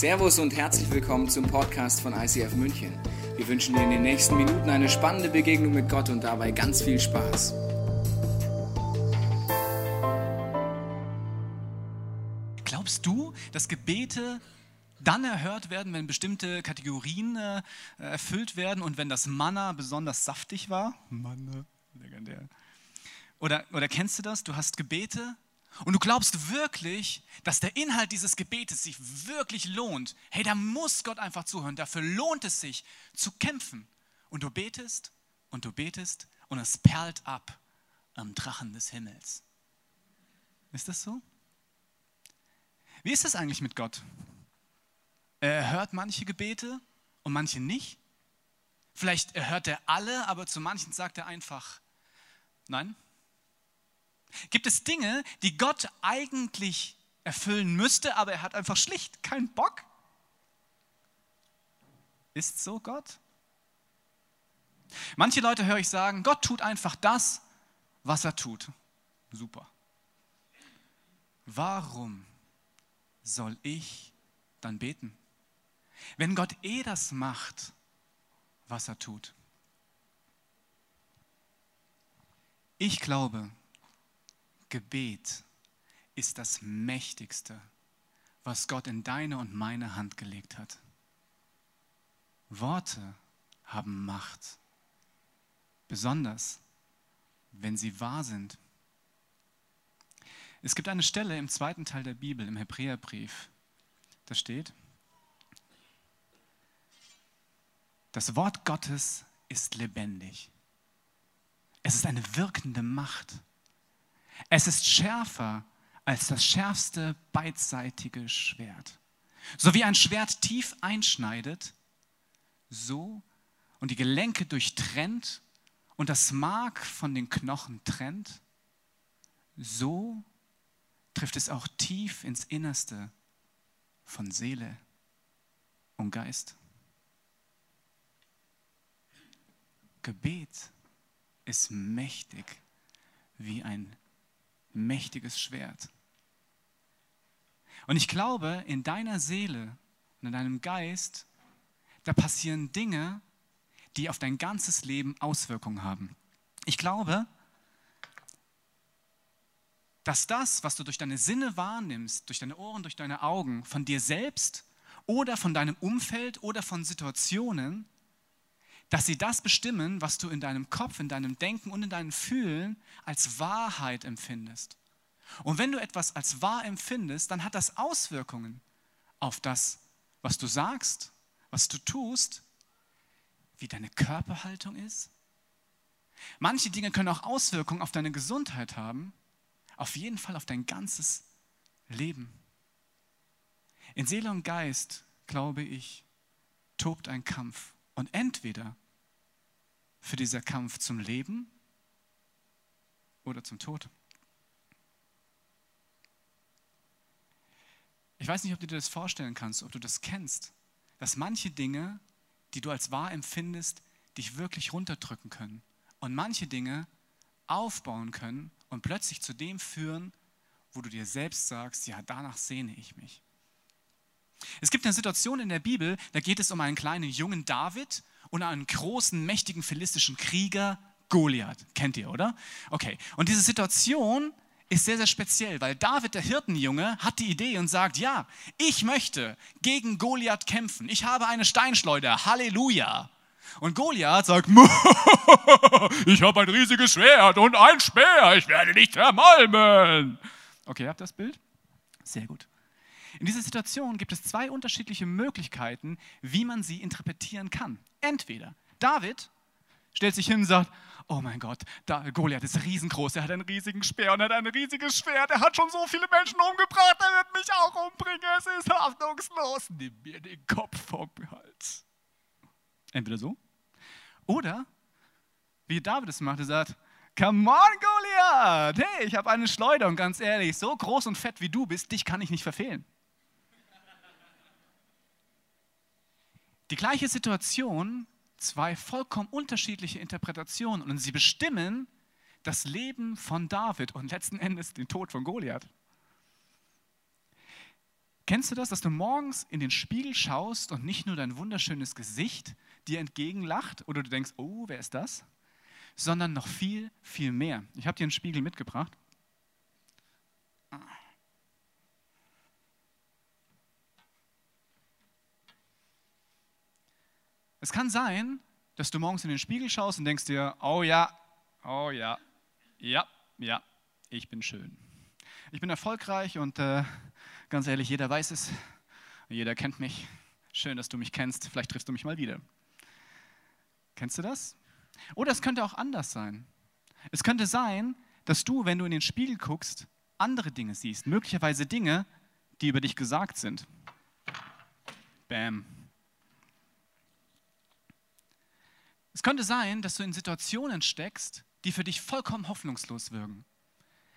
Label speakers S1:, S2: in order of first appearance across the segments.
S1: Servus und herzlich willkommen zum Podcast von ICF München. Wir wünschen dir in den nächsten Minuten eine spannende Begegnung mit Gott und dabei ganz viel Spaß.
S2: Glaubst du, dass Gebete dann erhört werden, wenn bestimmte Kategorien äh, erfüllt werden und wenn das Manna besonders saftig war? Manna, legendär. Oder, oder kennst du das? Du hast Gebete und du glaubst wirklich, dass der Inhalt dieses Gebetes sich wirklich lohnt. Hey, da muss Gott einfach zuhören. Dafür lohnt es sich zu kämpfen. Und du betest und du betest und es perlt ab am Drachen des Himmels. Ist das so? Wie ist das eigentlich mit Gott? Er hört manche Gebete und manche nicht. Vielleicht hört er alle, aber zu manchen sagt er einfach, nein, Gibt es Dinge, die Gott eigentlich erfüllen müsste, aber er hat einfach schlicht keinen Bock? Ist so Gott? Manche Leute höre ich sagen, Gott tut einfach das, was er tut. Super. Warum soll ich dann beten? Wenn Gott eh das macht, was er tut. Ich glaube, Gebet ist das Mächtigste, was Gott in deine und meine Hand gelegt hat. Worte haben Macht, besonders wenn sie wahr sind. Es gibt eine Stelle im zweiten Teil der Bibel, im Hebräerbrief, da steht, das Wort Gottes ist lebendig. Es ist eine wirkende Macht. Es ist schärfer als das schärfste beidseitige Schwert. So wie ein Schwert tief einschneidet, so und die Gelenke durchtrennt und das Mark von den Knochen trennt, so trifft es auch tief ins Innerste von Seele und Geist. Gebet ist mächtig wie ein mächtiges Schwert. Und ich glaube, in deiner Seele und in deinem Geist, da passieren Dinge, die auf dein ganzes Leben Auswirkungen haben. Ich glaube, dass das, was du durch deine Sinne wahrnimmst, durch deine Ohren, durch deine Augen, von dir selbst oder von deinem Umfeld oder von Situationen, dass sie das bestimmen, was du in deinem Kopf, in deinem Denken und in deinem Fühlen als Wahrheit empfindest. Und wenn du etwas als wahr empfindest, dann hat das Auswirkungen auf das, was du sagst, was du tust, wie deine Körperhaltung ist. Manche Dinge können auch Auswirkungen auf deine Gesundheit haben, auf jeden Fall auf dein ganzes Leben. In Seele und Geist, glaube ich, tobt ein Kampf. Und entweder für dieser Kampf zum Leben oder zum Tod. Ich weiß nicht, ob du dir das vorstellen kannst, ob du das kennst, dass manche Dinge, die du als wahr empfindest, dich wirklich runterdrücken können und manche Dinge aufbauen können und plötzlich zu dem führen, wo du dir selbst sagst, ja, danach sehne ich mich. Es gibt eine Situation in der Bibel, da geht es um einen kleinen jungen David und einen großen, mächtigen philistischen Krieger, Goliath. Kennt ihr, oder? Okay. Und diese Situation ist sehr, sehr speziell, weil David, der Hirtenjunge, hat die Idee und sagt, ja, ich möchte gegen Goliath kämpfen. Ich habe eine Steinschleuder. Halleluja. Und Goliath sagt, ich habe ein riesiges Schwert und ein Speer. Ich werde dich zermalmen. Okay, habt ihr das Bild? Sehr gut. In dieser Situation gibt es zwei unterschiedliche Möglichkeiten, wie man sie interpretieren kann. Entweder David stellt sich hin und sagt, oh mein Gott, Goliath ist riesengroß, er hat einen riesigen Speer und er hat ein riesiges Schwert, er hat schon so viele Menschen umgebracht, er wird mich auch umbringen, es ist hoffnungslos, nimm mir den Kopf vom Hals. Entweder so, oder wie David es macht, er sagt, come on Goliath, hey, ich habe eine Schleuder und ganz ehrlich, so groß und fett wie du bist, dich kann ich nicht verfehlen. Die gleiche Situation, zwei vollkommen unterschiedliche Interpretationen und sie bestimmen das Leben von David und letzten Endes den Tod von Goliath. Kennst du das, dass du morgens in den Spiegel schaust und nicht nur dein wunderschönes Gesicht dir entgegenlacht oder du denkst, oh, wer ist das? Sondern noch viel, viel mehr. Ich habe dir einen Spiegel mitgebracht. Es kann sein, dass du morgens in den Spiegel schaust und denkst dir, oh ja, oh ja, ja, ja, ich bin schön. Ich bin erfolgreich und äh, ganz ehrlich, jeder weiß es, jeder kennt mich. Schön, dass du mich kennst, vielleicht triffst du mich mal wieder. Kennst du das? Oder es könnte auch anders sein. Es könnte sein, dass du, wenn du in den Spiegel guckst, andere Dinge siehst, möglicherweise Dinge, die über dich gesagt sind. Bam. Es könnte sein, dass du in Situationen steckst, die für dich vollkommen hoffnungslos wirken.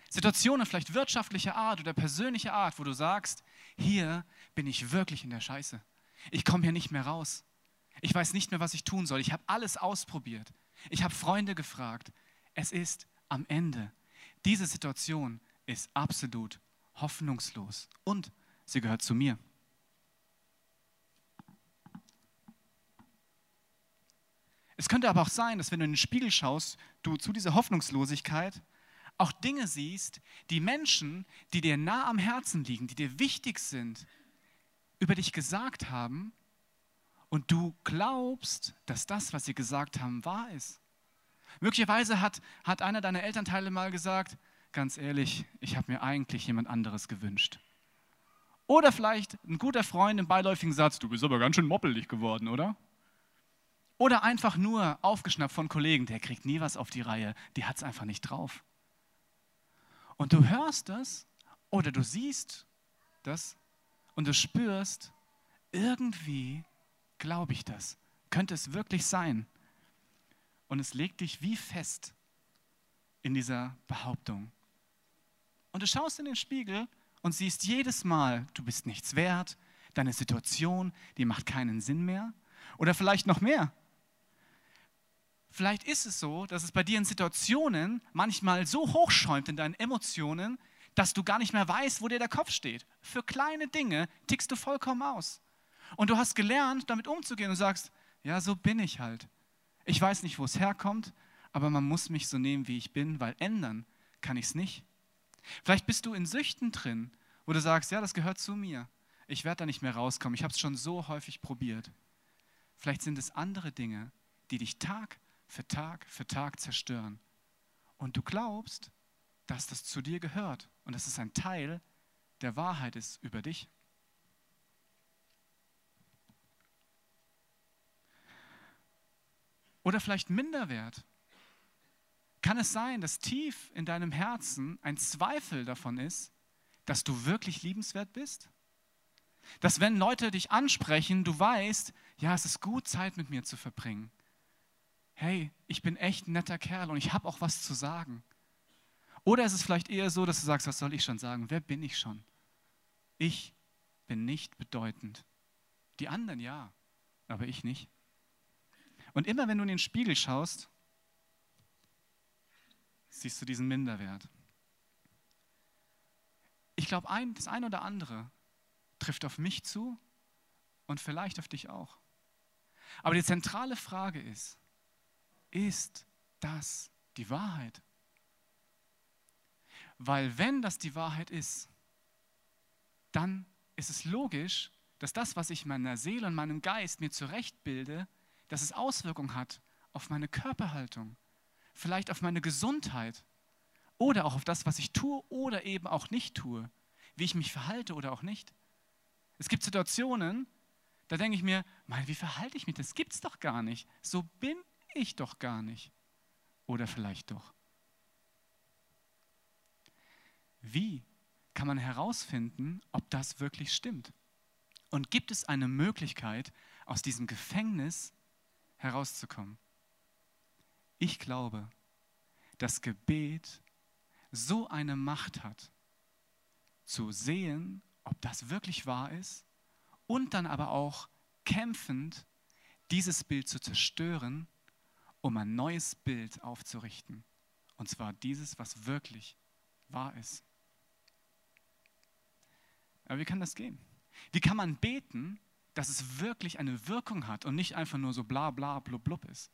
S2: Situationen vielleicht wirtschaftlicher Art oder persönlicher Art, wo du sagst, hier bin ich wirklich in der Scheiße. Ich komme hier nicht mehr raus. Ich weiß nicht mehr, was ich tun soll. Ich habe alles ausprobiert. Ich habe Freunde gefragt. Es ist am Ende. Diese Situation ist absolut hoffnungslos und sie gehört zu mir. Es könnte aber auch sein, dass wenn du in den Spiegel schaust, du zu dieser Hoffnungslosigkeit auch Dinge siehst, die Menschen, die dir nah am Herzen liegen, die dir wichtig sind, über dich gesagt haben und du glaubst, dass das, was sie gesagt haben, wahr ist. Möglicherweise hat, hat einer deiner Elternteile mal gesagt, ganz ehrlich, ich habe mir eigentlich jemand anderes gewünscht. Oder vielleicht ein guter Freund im beiläufigen Satz, du bist aber ganz schön moppelig geworden, oder? Oder einfach nur aufgeschnappt von Kollegen, der kriegt nie was auf die Reihe, die hat es einfach nicht drauf. Und du hörst das oder du siehst das und du spürst, irgendwie glaube ich das. Könnte es wirklich sein? Und es legt dich wie fest in dieser Behauptung. Und du schaust in den Spiegel und siehst jedes Mal, du bist nichts wert, deine Situation, die macht keinen Sinn mehr. Oder vielleicht noch mehr. Vielleicht ist es so, dass es bei dir in Situationen manchmal so hochschäumt in deinen Emotionen, dass du gar nicht mehr weißt, wo dir der Kopf steht. Für kleine Dinge tickst du vollkommen aus. Und du hast gelernt, damit umzugehen und sagst, ja, so bin ich halt. Ich weiß nicht, wo es herkommt, aber man muss mich so nehmen, wie ich bin, weil ändern kann ich es nicht. Vielleicht bist du in Süchten drin, wo du sagst, ja, das gehört zu mir. Ich werde da nicht mehr rauskommen. Ich habe es schon so häufig probiert. Vielleicht sind es andere Dinge, die dich Tag für Tag für Tag zerstören. Und du glaubst, dass das zu dir gehört und dass es ein Teil der Wahrheit ist über dich. Oder vielleicht Minderwert. Kann es sein, dass tief in deinem Herzen ein Zweifel davon ist, dass du wirklich liebenswert bist? Dass wenn Leute dich ansprechen, du weißt, ja, es ist gut, Zeit mit mir zu verbringen hey, ich bin echt ein netter Kerl und ich habe auch was zu sagen. Oder ist es vielleicht eher so, dass du sagst, was soll ich schon sagen? Wer bin ich schon? Ich bin nicht bedeutend. Die anderen ja, aber ich nicht. Und immer wenn du in den Spiegel schaust, siehst du diesen Minderwert. Ich glaube, ein, das eine oder andere trifft auf mich zu und vielleicht auf dich auch. Aber die zentrale Frage ist, ist das die Wahrheit? Weil wenn das die Wahrheit ist, dann ist es logisch, dass das, was ich meiner Seele und meinem Geist mir zurechtbilde, dass es Auswirkungen hat auf meine Körperhaltung, vielleicht auf meine Gesundheit oder auch auf das, was ich tue oder eben auch nicht tue, wie ich mich verhalte oder auch nicht. Es gibt Situationen, da denke ich mir, mein, wie verhalte ich mich? Das gibt es doch gar nicht. So bin ich doch gar nicht. Oder vielleicht doch. Wie kann man herausfinden, ob das wirklich stimmt? Und gibt es eine Möglichkeit, aus diesem Gefängnis herauszukommen? Ich glaube, dass Gebet so eine Macht hat, zu sehen, ob das wirklich wahr ist und dann aber auch kämpfend dieses Bild zu zerstören um ein neues Bild aufzurichten. Und zwar dieses, was wirklich wahr ist. Aber wie kann das gehen? Wie kann man beten, dass es wirklich eine Wirkung hat und nicht einfach nur so bla bla blub blub ist?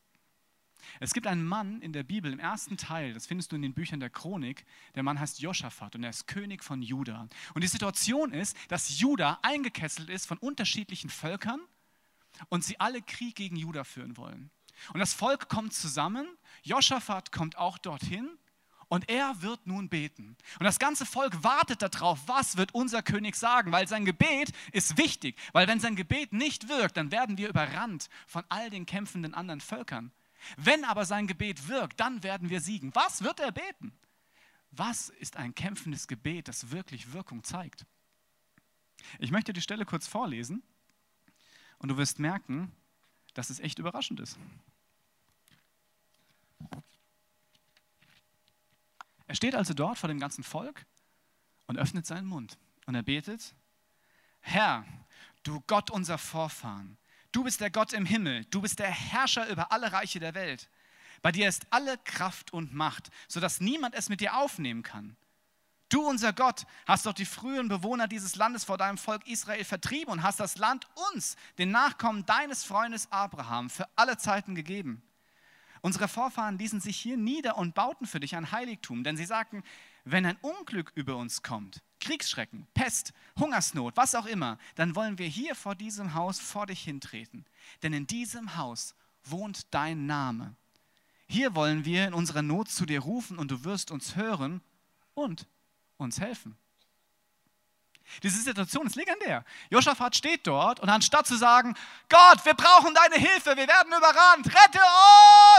S2: Es gibt einen Mann in der Bibel, im ersten Teil, das findest du in den Büchern der Chronik, der Mann heißt Josaphat und er ist König von Juda. Und die Situation ist, dass Juda eingekesselt ist von unterschiedlichen Völkern und sie alle Krieg gegen Juda führen wollen. Und das Volk kommt zusammen, Josaphat kommt auch dorthin und er wird nun beten. Und das ganze Volk wartet darauf, was wird unser König sagen, weil sein Gebet ist wichtig, weil wenn sein Gebet nicht wirkt, dann werden wir überrannt von all den kämpfenden anderen Völkern. Wenn aber sein Gebet wirkt, dann werden wir siegen. Was wird er beten? Was ist ein kämpfendes Gebet, das wirklich Wirkung zeigt? Ich möchte die Stelle kurz vorlesen und du wirst merken, dass es echt überraschend ist. Er steht also dort vor dem ganzen Volk und öffnet seinen Mund und er betet, Herr, du Gott unser Vorfahren, Du bist der Gott im Himmel, du bist der Herrscher über alle Reiche der Welt. Bei dir ist alle Kraft und Macht, sodass niemand es mit dir aufnehmen kann. Du, unser Gott, hast doch die frühen Bewohner dieses Landes vor deinem Volk Israel vertrieben und hast das Land uns, den Nachkommen deines Freundes Abraham, für alle Zeiten gegeben. Unsere Vorfahren ließen sich hier nieder und bauten für dich ein Heiligtum, denn sie sagten, wenn ein Unglück über uns kommt, Kriegsschrecken, Pest, Hungersnot, was auch immer, dann wollen wir hier vor diesem Haus vor dich hintreten. Denn in diesem Haus wohnt dein Name. Hier wollen wir in unserer Not zu dir rufen und du wirst uns hören und uns helfen. Diese Situation ist legendär. Josaphat steht dort und anstatt zu sagen, Gott, wir brauchen deine Hilfe, wir werden überrannt, rette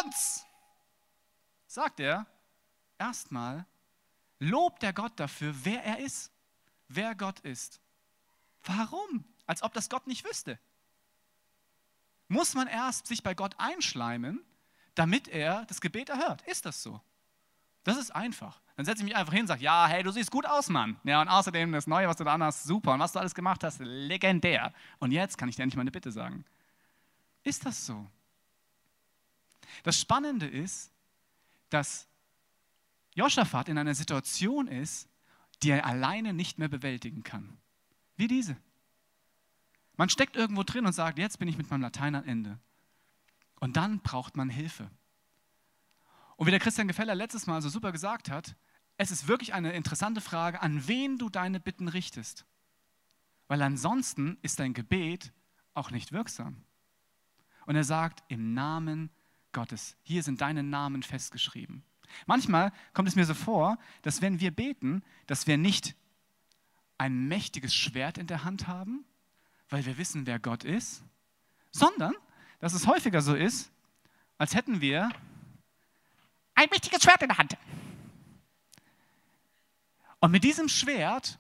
S2: uns, sagt er erstmal, lobt der Gott dafür, wer er ist, wer Gott ist. Warum? Als ob das Gott nicht wüsste. Muss man erst sich bei Gott einschleimen, damit er das Gebet erhört? Ist das so? Das ist einfach. Dann setze ich mich einfach hin und sage, ja, hey, du siehst gut aus, Mann. Ja, und außerdem das Neue, was du da hast, super. Und was du alles gemacht hast, legendär. Und jetzt kann ich dir endlich meine Bitte sagen. Ist das so? Das Spannende ist, dass Joschafat in einer Situation ist, die er alleine nicht mehr bewältigen kann. Wie diese. Man steckt irgendwo drin und sagt, jetzt bin ich mit meinem Latein am Ende. Und dann braucht man Hilfe. Und wie der Christian Gefeller letztes Mal so super gesagt hat, es ist wirklich eine interessante Frage, an wen du deine Bitten richtest. Weil ansonsten ist dein Gebet auch nicht wirksam. Und er sagt, im Namen Gottes, hier sind deine Namen festgeschrieben. Manchmal kommt es mir so vor, dass wenn wir beten, dass wir nicht ein mächtiges Schwert in der Hand haben, weil wir wissen, wer Gott ist, sondern dass es häufiger so ist, als hätten wir ein mächtiges Schwert in der Hand. Und mit diesem Schwert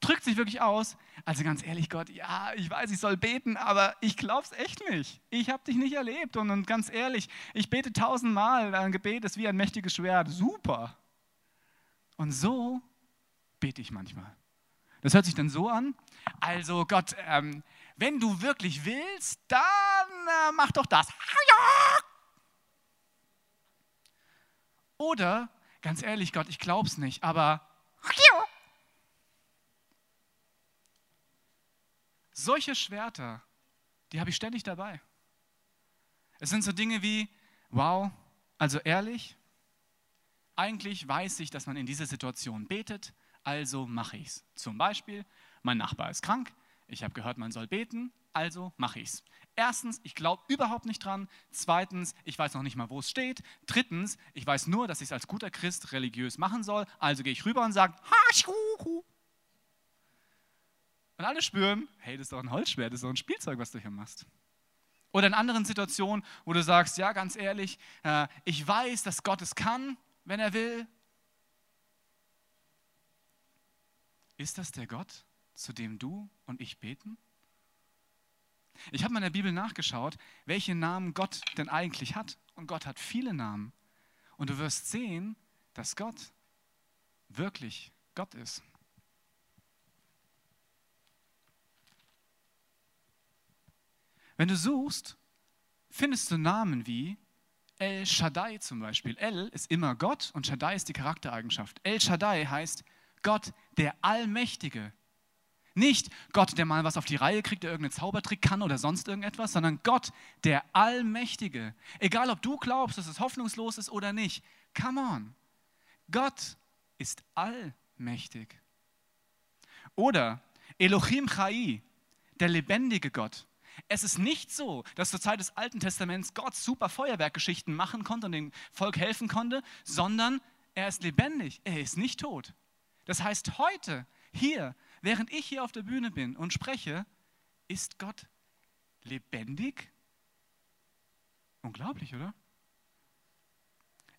S2: drückt sich wirklich aus, also ganz ehrlich, Gott, ja, ich weiß, ich soll beten, aber ich glaube es echt nicht. Ich habe dich nicht erlebt und, und ganz ehrlich, ich bete tausendmal, ein Gebet ist wie ein mächtiges Schwert, super. Und so bete ich manchmal. Das hört sich dann so an, also Gott, ähm, wenn du wirklich willst, dann äh, mach doch das. Oder, ganz ehrlich, Gott, ich glaube es nicht, aber solche Schwerter, die habe ich ständig dabei. Es sind so Dinge wie, wow, also ehrlich, eigentlich weiß ich, dass man in dieser Situation betet, also mache ich es. Zum Beispiel, mein Nachbar ist krank, ich habe gehört, man soll beten, also mache ich es. Erstens, ich glaube überhaupt nicht dran. Zweitens, ich weiß noch nicht mal, wo es steht. Drittens, ich weiß nur, dass ich es als guter Christ religiös machen soll. Also gehe ich rüber und sage, und alle spüren, hey, das ist doch ein Holzschwert, das ist doch ein Spielzeug, was du hier machst. Oder in anderen Situationen, wo du sagst, ja, ganz ehrlich, äh, ich weiß, dass Gott es kann, wenn er will. Ist das der Gott, zu dem du und ich beten? Ich habe mal in der Bibel nachgeschaut, welche Namen Gott denn eigentlich hat. Und Gott hat viele Namen. Und du wirst sehen, dass Gott wirklich Gott ist. Wenn du suchst, findest du Namen wie El Shaddai zum Beispiel. El ist immer Gott und Shaddai ist die Charaktereigenschaft. El Shaddai heißt Gott, der Allmächtige. Nicht Gott, der mal was auf die Reihe kriegt, der irgendeinen Zaubertrick kann oder sonst irgendetwas, sondern Gott, der Allmächtige. Egal, ob du glaubst, dass es hoffnungslos ist oder nicht. Come on. Gott ist allmächtig. Oder Elohim Chai, der lebendige Gott. Es ist nicht so, dass zur Zeit des Alten Testaments Gott super Feuerwerkgeschichten machen konnte und dem Volk helfen konnte, sondern er ist lebendig, er ist nicht tot. Das heißt, heute, hier, während ich hier auf der Bühne bin und spreche, ist Gott lebendig? Unglaublich, oder?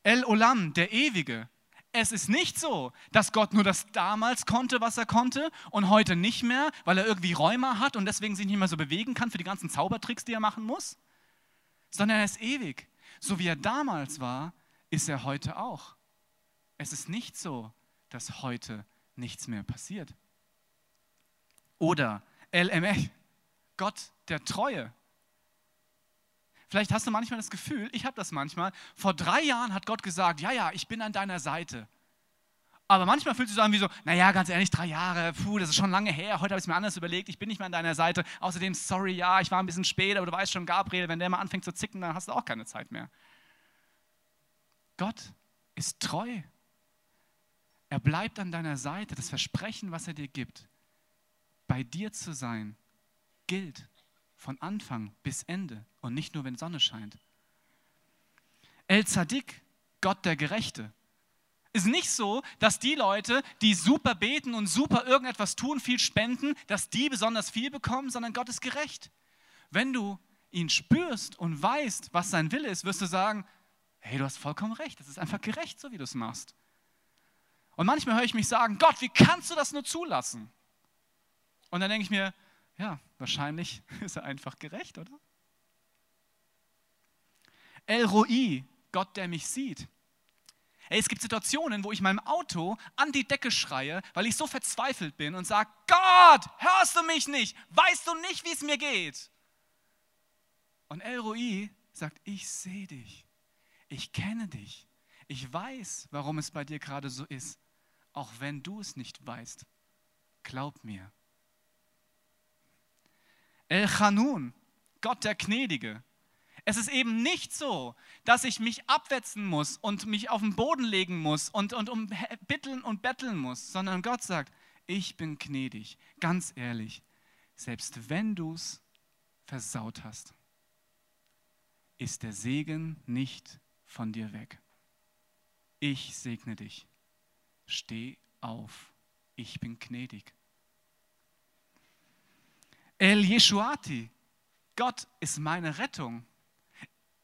S2: El Olam, der Ewige, es ist nicht so, dass Gott nur das damals konnte, was er konnte und heute nicht mehr, weil er irgendwie Rheuma hat und deswegen sich nicht mehr so bewegen kann für die ganzen Zaubertricks, die er machen muss, sondern er ist ewig. So wie er damals war, ist er heute auch. Es ist nicht so, dass heute nichts mehr passiert. Oder LMF, Gott der Treue. Vielleicht hast du manchmal das Gefühl, ich habe das manchmal, vor drei Jahren hat Gott gesagt, ja, ja, ich bin an deiner Seite. Aber manchmal fühlt sich so an wie so, naja, ganz ehrlich, drei Jahre, puh, das ist schon lange her, heute habe ich es mir anders überlegt, ich bin nicht mehr an deiner Seite. Außerdem, sorry, ja, ich war ein bisschen spät, aber du weißt schon, Gabriel, wenn der mal anfängt zu zicken, dann hast du auch keine Zeit mehr. Gott ist treu. Er bleibt an deiner Seite. Das Versprechen, was er dir gibt, bei dir zu sein, gilt von Anfang bis Ende und nicht nur, wenn Sonne scheint. El Zadik, Gott der Gerechte. Ist nicht so, dass die Leute, die super beten und super irgendetwas tun, viel spenden, dass die besonders viel bekommen, sondern Gott ist gerecht. Wenn du ihn spürst und weißt, was sein Wille ist, wirst du sagen, hey, du hast vollkommen recht, das ist einfach gerecht, so wie du es machst. Und manchmal höre ich mich sagen, Gott, wie kannst du das nur zulassen? Und dann denke ich mir, ja, wahrscheinlich ist er einfach gerecht, oder? El Roi, Gott, der mich sieht. Ey, es gibt Situationen, wo ich meinem Auto an die Decke schreie, weil ich so verzweifelt bin und sage, Gott, hörst du mich nicht? Weißt du nicht, wie es mir geht? Und El Roi sagt, ich sehe dich. Ich kenne dich. Ich weiß, warum es bei dir gerade so ist, auch wenn du es nicht weißt. Glaub mir. El Chanun, Gott der Gnädige. Es ist eben nicht so, dass ich mich abwetzen muss und mich auf den Boden legen muss und, und um bitteln und betteln muss, sondern Gott sagt, ich bin gnädig, ganz ehrlich, selbst wenn du es versaut hast, ist der Segen nicht von dir weg. Ich segne dich. Steh auf. Ich bin gnädig. El Yeshuati, Gott ist meine Rettung.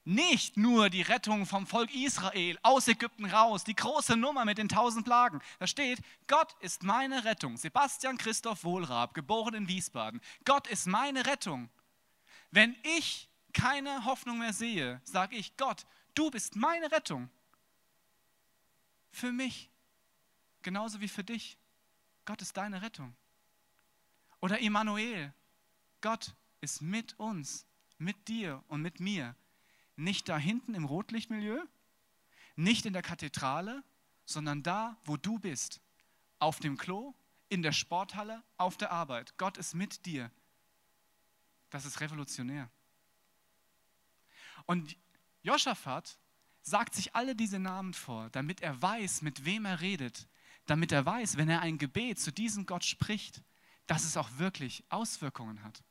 S2: Nicht nur die Rettung vom Volk Israel aus Ägypten raus, die große Nummer mit den tausend Plagen. Da steht, Gott ist meine Rettung. Sebastian Christoph Wohlrab, geboren in Wiesbaden. Gott ist meine Rettung. Wenn ich keine Hoffnung mehr sehe, sage ich, Gott, du bist meine Rettung. Für mich, genauso wie für dich. Gott ist deine Rettung. Oder Immanuel, Gott ist mit uns, mit dir und mit mir. Nicht da hinten im Rotlichtmilieu, nicht in der Kathedrale, sondern da, wo du bist. Auf dem Klo, in der Sporthalle, auf der Arbeit. Gott ist mit dir. Das ist revolutionär. Und Josaphat sagt sich alle diese Namen vor, damit er weiß, mit wem er redet, damit er weiß, wenn er ein Gebet zu diesem Gott spricht, dass es auch wirklich Auswirkungen hat.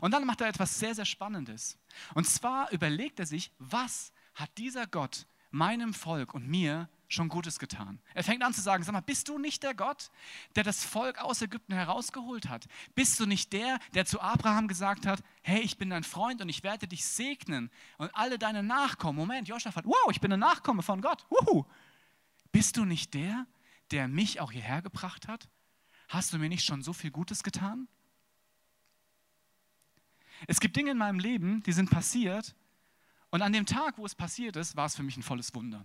S2: Und dann macht er etwas sehr, sehr Spannendes. Und zwar überlegt er sich, was hat dieser Gott meinem Volk und mir schon Gutes getan. Er fängt an zu sagen, sag mal, bist du nicht der Gott, der das Volk aus Ägypten herausgeholt hat? Bist du nicht der, der zu Abraham gesagt hat, hey, ich bin dein Freund und ich werde dich segnen und alle deine Nachkommen. Moment, Joschafat, wow, ich bin ein Nachkomme von Gott. Uhu. Bist du nicht der, der mich auch hierher gebracht hat? Hast du mir nicht schon so viel Gutes getan? Es gibt Dinge in meinem Leben, die sind passiert und an dem Tag, wo es passiert ist, war es für mich ein volles Wunder.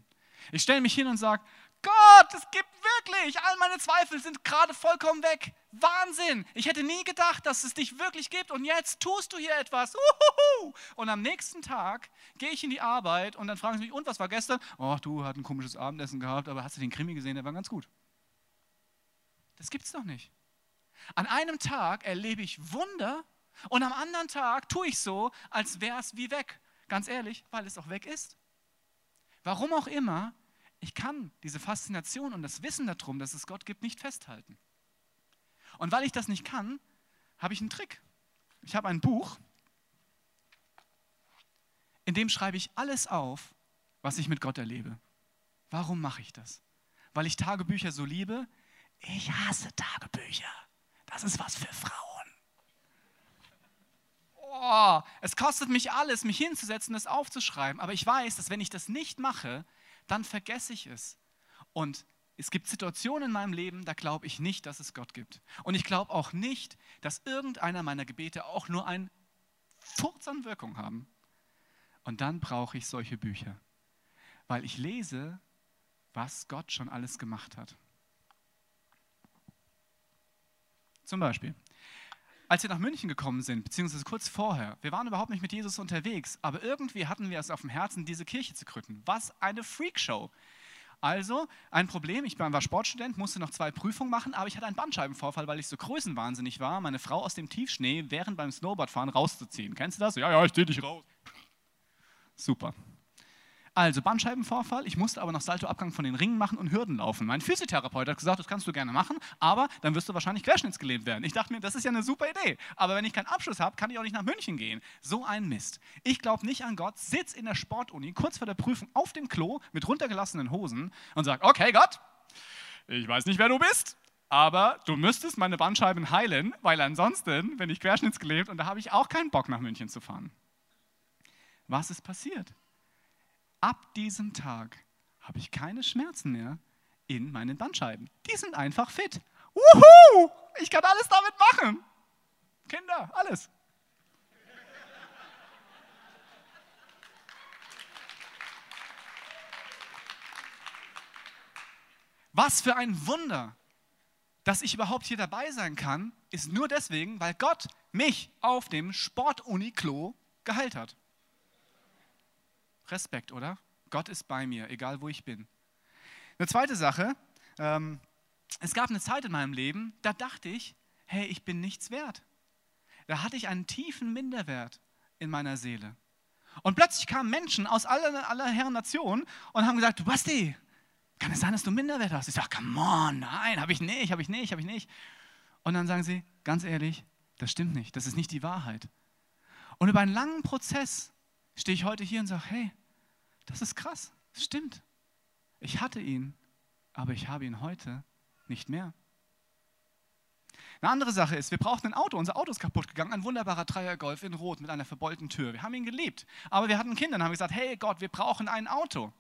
S2: Ich stelle mich hin und sage, Gott, es gibt wirklich, all meine Zweifel sind gerade vollkommen weg. Wahnsinn! Ich hätte nie gedacht, dass es dich wirklich gibt und jetzt tust du hier etwas. Uhuhu. Und am nächsten Tag gehe ich in die Arbeit und dann fragen sie mich, und was war gestern? Oh, du hast ein komisches Abendessen gehabt, aber hast du den Krimi gesehen? Der war ganz gut. Das gibt's doch nicht. An einem Tag erlebe ich Wunder und am anderen Tag tue ich so, als wäre es wie weg. Ganz ehrlich, weil es auch weg ist. Warum auch immer, ich kann diese Faszination und das Wissen darum, dass es Gott gibt, nicht festhalten. Und weil ich das nicht kann, habe ich einen Trick. Ich habe ein Buch, in dem schreibe ich alles auf, was ich mit Gott erlebe. Warum mache ich das? Weil ich Tagebücher so liebe? Ich hasse Tagebücher. Das ist was für Frauen. Oh, es kostet mich alles, mich hinzusetzen, das aufzuschreiben. Aber ich weiß, dass wenn ich das nicht mache, dann vergesse ich es. Und es gibt Situationen in meinem Leben, da glaube ich nicht, dass es Gott gibt. Und ich glaube auch nicht, dass irgendeiner meiner Gebete auch nur ein Furz an Wirkung haben. Und dann brauche ich solche Bücher, weil ich lese, was Gott schon alles gemacht hat. Zum Beispiel, als wir nach München gekommen sind, beziehungsweise kurz vorher, wir waren überhaupt nicht mit Jesus unterwegs, aber irgendwie hatten wir es auf dem Herzen, diese Kirche zu gründen. Was eine Freakshow! Also ein Problem, ich war Sportstudent, musste noch zwei Prüfungen machen, aber ich hatte einen Bandscheibenvorfall, weil ich so größenwahnsinnig war, meine Frau aus dem Tiefschnee während beim Snowboardfahren rauszuziehen. Kennst du das? Ja, ja, ich zieh dich raus. Super. Also Bandscheibenvorfall, ich musste aber noch Saltoabgang von den Ringen machen und Hürden laufen. Mein Physiotherapeut hat gesagt, das kannst du gerne machen, aber dann wirst du wahrscheinlich querschnittsgelähmt werden. Ich dachte mir, das ist ja eine super Idee, aber wenn ich keinen Abschluss habe, kann ich auch nicht nach München gehen. So ein Mist. Ich glaube nicht an Gott, sitz in der Sportuni kurz vor der Prüfung auf dem Klo mit runtergelassenen Hosen und sag, okay Gott, ich weiß nicht, wer du bist, aber du müsstest meine Bandscheiben heilen, weil ansonsten bin ich querschnittsgelähmt und da habe ich auch keinen Bock nach München zu fahren. Was ist passiert? Ab diesem Tag habe ich keine Schmerzen mehr in meinen Bandscheiben. Die sind einfach fit. Wuhu! Ich kann alles damit machen. Kinder, alles. Was für ein Wunder, dass ich überhaupt hier dabei sein kann, ist nur deswegen, weil Gott mich auf dem Sportuni-Klo geheilt hat. Respekt, oder? Gott ist bei mir, egal wo ich bin. Eine zweite Sache, ähm, es gab eine Zeit in meinem Leben, da dachte ich, hey, ich bin nichts wert. Da hatte ich einen tiefen Minderwert in meiner Seele. Und plötzlich kamen Menschen aus aller, aller Herren Nationen und haben gesagt, Basti, kann es sein, dass du Minderwert hast? Ich sage, come on, nein, habe ich nicht, habe ich nicht, habe ich nicht. Und dann sagen sie, ganz ehrlich, das stimmt nicht, das ist nicht die Wahrheit. Und über einen langen Prozess stehe ich heute hier und sage, hey, das ist krass, das stimmt. Ich hatte ihn, aber ich habe ihn heute nicht mehr. Eine andere Sache ist, wir brauchten ein Auto. Unser Auto ist kaputt gegangen, ein wunderbarer Dreier Golf in Rot mit einer verbeulten Tür. Wir haben ihn geliebt, aber wir hatten Kinder und haben gesagt, hey Gott, wir brauchen ein Auto.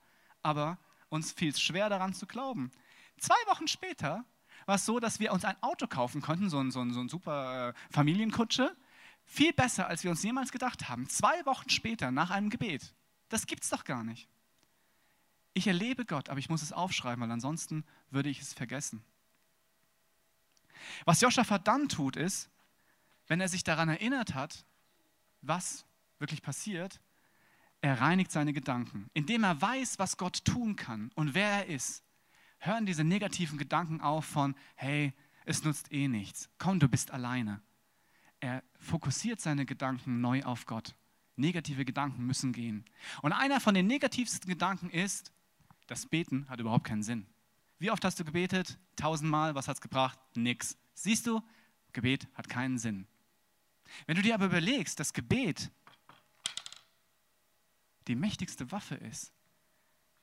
S2: Aber uns fiel es schwer daran zu glauben. Zwei Wochen später war es so, dass wir uns ein Auto kaufen konnten, so ein, so ein, so ein super äh, Familienkutsche. Viel besser, als wir uns jemals gedacht haben. Zwei Wochen später, nach einem Gebet. Das gibt es doch gar nicht. Ich erlebe Gott, aber ich muss es aufschreiben, weil ansonsten würde ich es vergessen. Was Joschafat dann tut, ist, wenn er sich daran erinnert hat, was wirklich passiert, er reinigt seine Gedanken. Indem er weiß, was Gott tun kann und wer er ist, hören diese negativen Gedanken auf von, hey, es nutzt eh nichts, komm, du bist alleine. Er fokussiert seine Gedanken neu auf Gott. Negative Gedanken müssen gehen. Und einer von den negativsten Gedanken ist, das Beten hat überhaupt keinen Sinn. Wie oft hast du gebetet? Tausendmal. Was hat es gebracht? Nix. Siehst du, Gebet hat keinen Sinn. Wenn du dir aber überlegst, dass Gebet die mächtigste Waffe ist,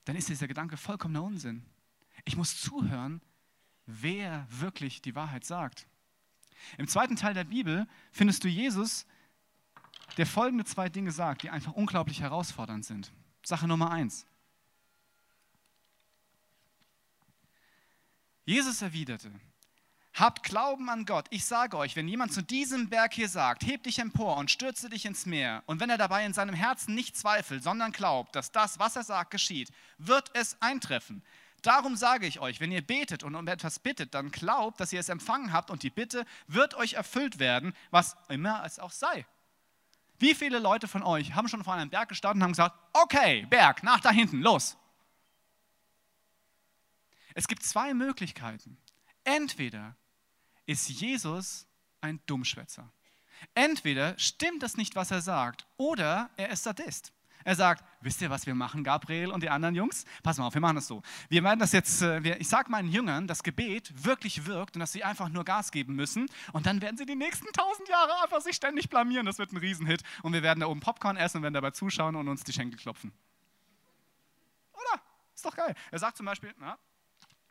S2: dann ist dieser Gedanke vollkommener Unsinn. Ich muss zuhören, wer wirklich die Wahrheit sagt. Im zweiten Teil der Bibel findest du Jesus, der folgende zwei Dinge sagt, die einfach unglaublich herausfordernd sind. Sache Nummer eins. Jesus erwiderte, Habt Glauben an Gott. Ich sage euch, wenn jemand zu diesem Berg hier sagt, heb dich empor und stürze dich ins Meer, und wenn er dabei in seinem Herzen nicht zweifelt, sondern glaubt, dass das, was er sagt, geschieht, wird es eintreffen. Darum sage ich euch, wenn ihr betet und um etwas bittet, dann glaubt, dass ihr es empfangen habt und die Bitte wird euch erfüllt werden, was immer es auch sei. Wie viele Leute von euch haben schon vor einem Berg gestanden und haben gesagt, okay, Berg, nach da hinten, los. Es gibt zwei Möglichkeiten. Entweder ist Jesus ein Dummschwätzer. Entweder stimmt das nicht, was er sagt, oder er ist Sadist. Er sagt, wisst ihr, was wir machen, Gabriel und die anderen Jungs? Pass mal auf, wir machen das so. Wir werden das jetzt, äh, ich sage meinen Jüngern, dass Gebet wirklich wirkt und dass sie einfach nur Gas geben müssen und dann werden sie die nächsten tausend Jahre einfach sich ständig blamieren. Das wird ein Riesenhit und wir werden da oben Popcorn essen und werden dabei zuschauen und uns die Schenkel klopfen. Oder? Ist doch geil. Er sagt zum Beispiel, na,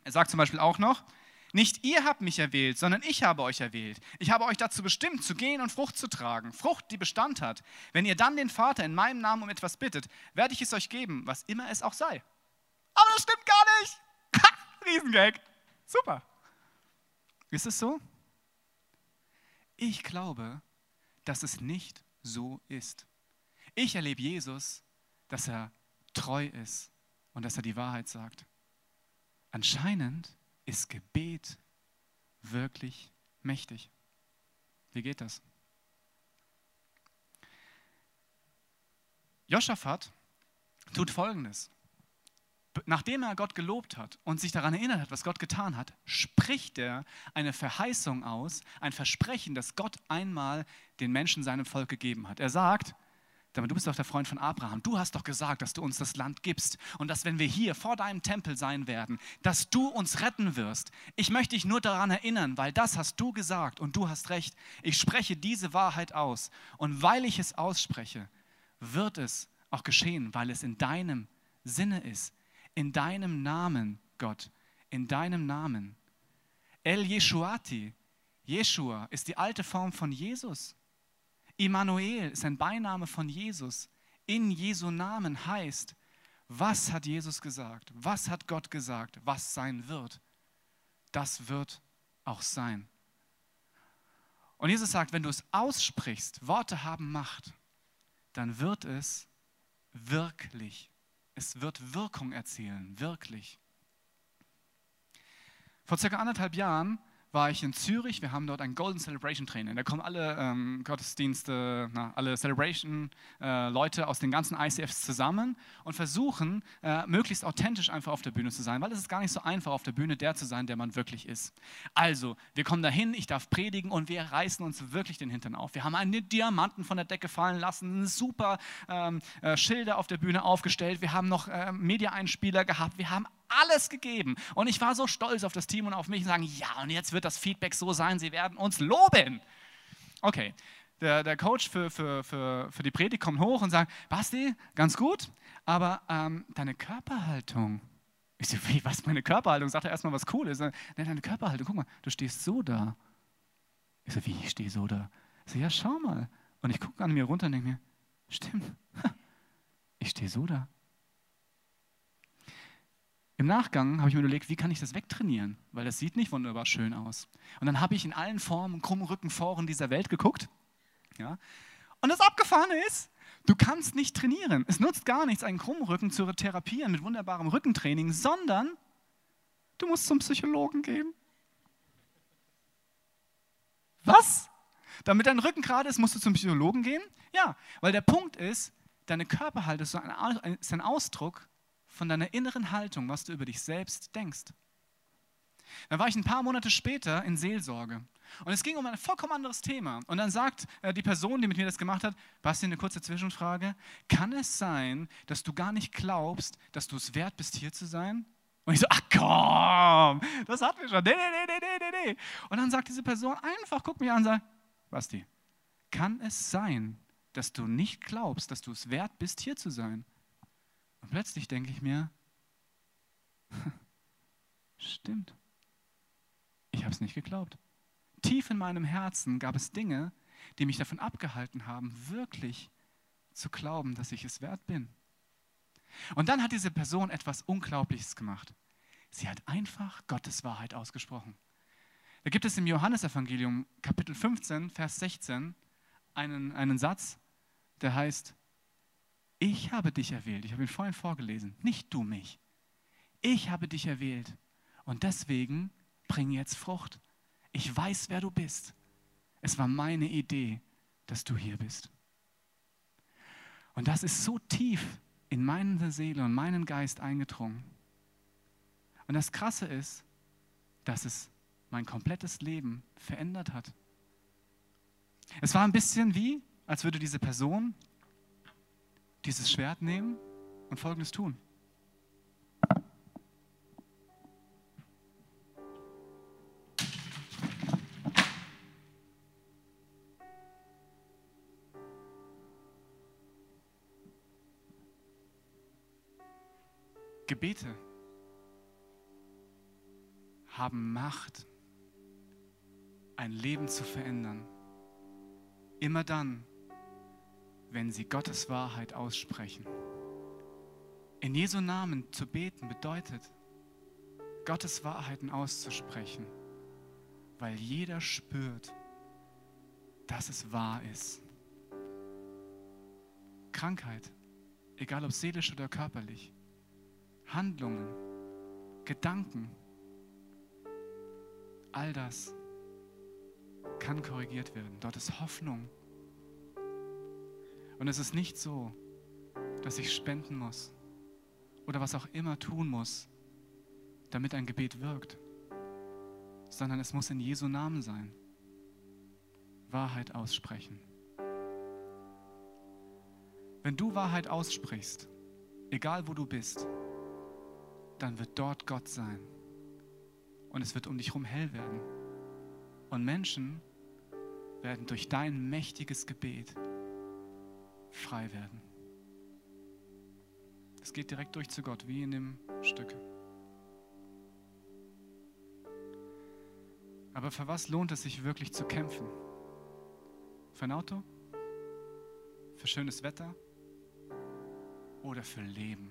S2: er sagt zum Beispiel auch noch, nicht ihr habt mich erwählt, sondern ich habe euch erwählt. Ich habe euch dazu bestimmt, zu gehen und Frucht zu tragen. Frucht, die Bestand hat. Wenn ihr dann den Vater in meinem Namen um etwas bittet, werde ich es euch geben, was immer es auch sei. Aber das stimmt gar nicht. Riesengag. Super. Ist es so? Ich glaube, dass es nicht so ist. Ich erlebe Jesus, dass er treu ist und dass er die Wahrheit sagt. Anscheinend ist Gebet wirklich mächtig. Wie geht das? Joschafat tut Folgendes. Nachdem er Gott gelobt hat und sich daran erinnert hat, was Gott getan hat, spricht er eine Verheißung aus, ein Versprechen, das Gott einmal den Menschen seinem Volk gegeben hat. Er sagt, du bist doch der Freund von Abraham. Du hast doch gesagt, dass du uns das Land gibst und dass, wenn wir hier vor deinem Tempel sein werden, dass du uns retten wirst. Ich möchte dich nur daran erinnern, weil das hast du gesagt und du hast recht. Ich spreche diese Wahrheit aus und weil ich es ausspreche, wird es auch geschehen, weil es in deinem Sinne ist, in deinem Namen, Gott, in deinem Namen. El Yeshuati, Jeshua ist die alte Form von Jesus. Immanuel ist ein Beiname von Jesus. In Jesu Namen heißt, was hat Jesus gesagt? Was hat Gott gesagt? Was sein wird? Das wird auch sein. Und Jesus sagt, wenn du es aussprichst, Worte haben Macht, dann wird es wirklich. Es wird Wirkung erzielen, wirklich. Vor circa anderthalb Jahren war ich in Zürich. Wir haben dort ein Golden Celebration Training. Da kommen alle ähm, Gottesdienste, na, alle Celebration-Leute äh, aus den ganzen ICFs zusammen und versuchen, äh, möglichst authentisch einfach auf der Bühne zu sein, weil es ist gar nicht so einfach, auf der Bühne der zu sein, der man wirklich ist. Also, wir kommen dahin, ich darf predigen und wir reißen uns wirklich den Hintern auf. Wir haben einen Diamanten von der Decke fallen lassen, super ähm, äh, Schilder auf der Bühne aufgestellt, wir haben noch äh, Media-Einspieler gehabt, wir haben alles gegeben. Und ich war so stolz auf das Team und auf mich und sagen, ja, und jetzt wird das Feedback so sein, sie werden uns loben. Okay, der, der Coach für, für, für, für die Predigt kommt hoch und sagt, Basti, ganz gut, aber ähm, deine Körperhaltung. Ich so, wie, was meine Körperhaltung? Sagt er erstmal was Cooles. Ne, deine Körperhaltung, guck mal, du stehst so da. Ich so, wie, ich stehe so da? Ich so, ja, schau mal. Und ich gucke an mir runter und denke mir, stimmt, ich stehe so da. Im Nachgang habe ich mir überlegt, wie kann ich das wegtrainieren? Weil das sieht nicht wunderbar schön aus. Und dann habe ich in allen Formen, krummen Rückenforen dieser Welt geguckt. Ja? Und das Abgefahrene ist, du kannst nicht trainieren. Es nutzt gar nichts, einen krummen Rücken zu therapieren mit wunderbarem Rückentraining, sondern du musst zum Psychologen gehen. Was? Damit dein Rücken gerade ist, musst du zum Psychologen gehen? Ja, weil der Punkt ist, deine Körperhaltung ist ein Ausdruck von deiner inneren Haltung, was du über dich selbst denkst. Dann war ich ein paar Monate später in Seelsorge. Und es ging um ein vollkommen anderes Thema. Und dann sagt äh, die Person, die mit mir das gemacht hat, Basti, eine kurze Zwischenfrage. Kann es sein, dass du gar nicht glaubst, dass du es wert bist, hier zu sein? Und ich so, ach komm, das hatten wir schon. Nee, nee, nee, nee, nee, nee. Und dann sagt diese Person einfach, guck mich an und sagt, Basti, kann es sein, dass du nicht glaubst, dass du es wert bist, hier zu sein? Und plötzlich denke ich mir, stimmt, ich habe es nicht geglaubt. Tief in meinem Herzen gab es Dinge, die mich davon abgehalten haben, wirklich zu glauben, dass ich es wert bin. Und dann hat diese Person etwas Unglaubliches gemacht. Sie hat einfach Gottes Wahrheit ausgesprochen. Da gibt es im Johannesevangelium Kapitel 15, Vers 16 einen, einen Satz, der heißt, ich habe dich erwählt. Ich habe ihn vorhin vorgelesen. Nicht du mich. Ich habe dich erwählt. Und deswegen bring jetzt Frucht. Ich weiß, wer du bist. Es war meine Idee, dass du hier bist. Und das ist so tief in meine Seele und meinen Geist eingedrungen. Und das Krasse ist, dass es mein komplettes Leben verändert hat. Es war ein bisschen wie, als würde diese Person dieses Schwert nehmen und Folgendes tun. Gebete haben Macht, ein Leben zu verändern. Immer dann, wenn sie Gottes Wahrheit aussprechen. In Jesu Namen zu beten bedeutet, Gottes Wahrheiten auszusprechen, weil jeder spürt, dass es wahr ist. Krankheit, egal ob seelisch oder körperlich, Handlungen, Gedanken, all das kann korrigiert werden. Dort ist Hoffnung. Und es ist nicht so, dass ich spenden muss oder was auch immer tun muss, damit ein Gebet wirkt, sondern es muss in Jesu Namen sein. Wahrheit aussprechen. Wenn du Wahrheit aussprichst, egal wo du bist, dann wird dort Gott sein. Und es wird um dich herum hell werden. Und Menschen werden durch dein mächtiges Gebet frei werden. Es geht direkt durch zu Gott, wie in dem Stück. Aber für was lohnt es sich wirklich zu kämpfen? Für ein Auto? Für schönes Wetter? Oder für Leben?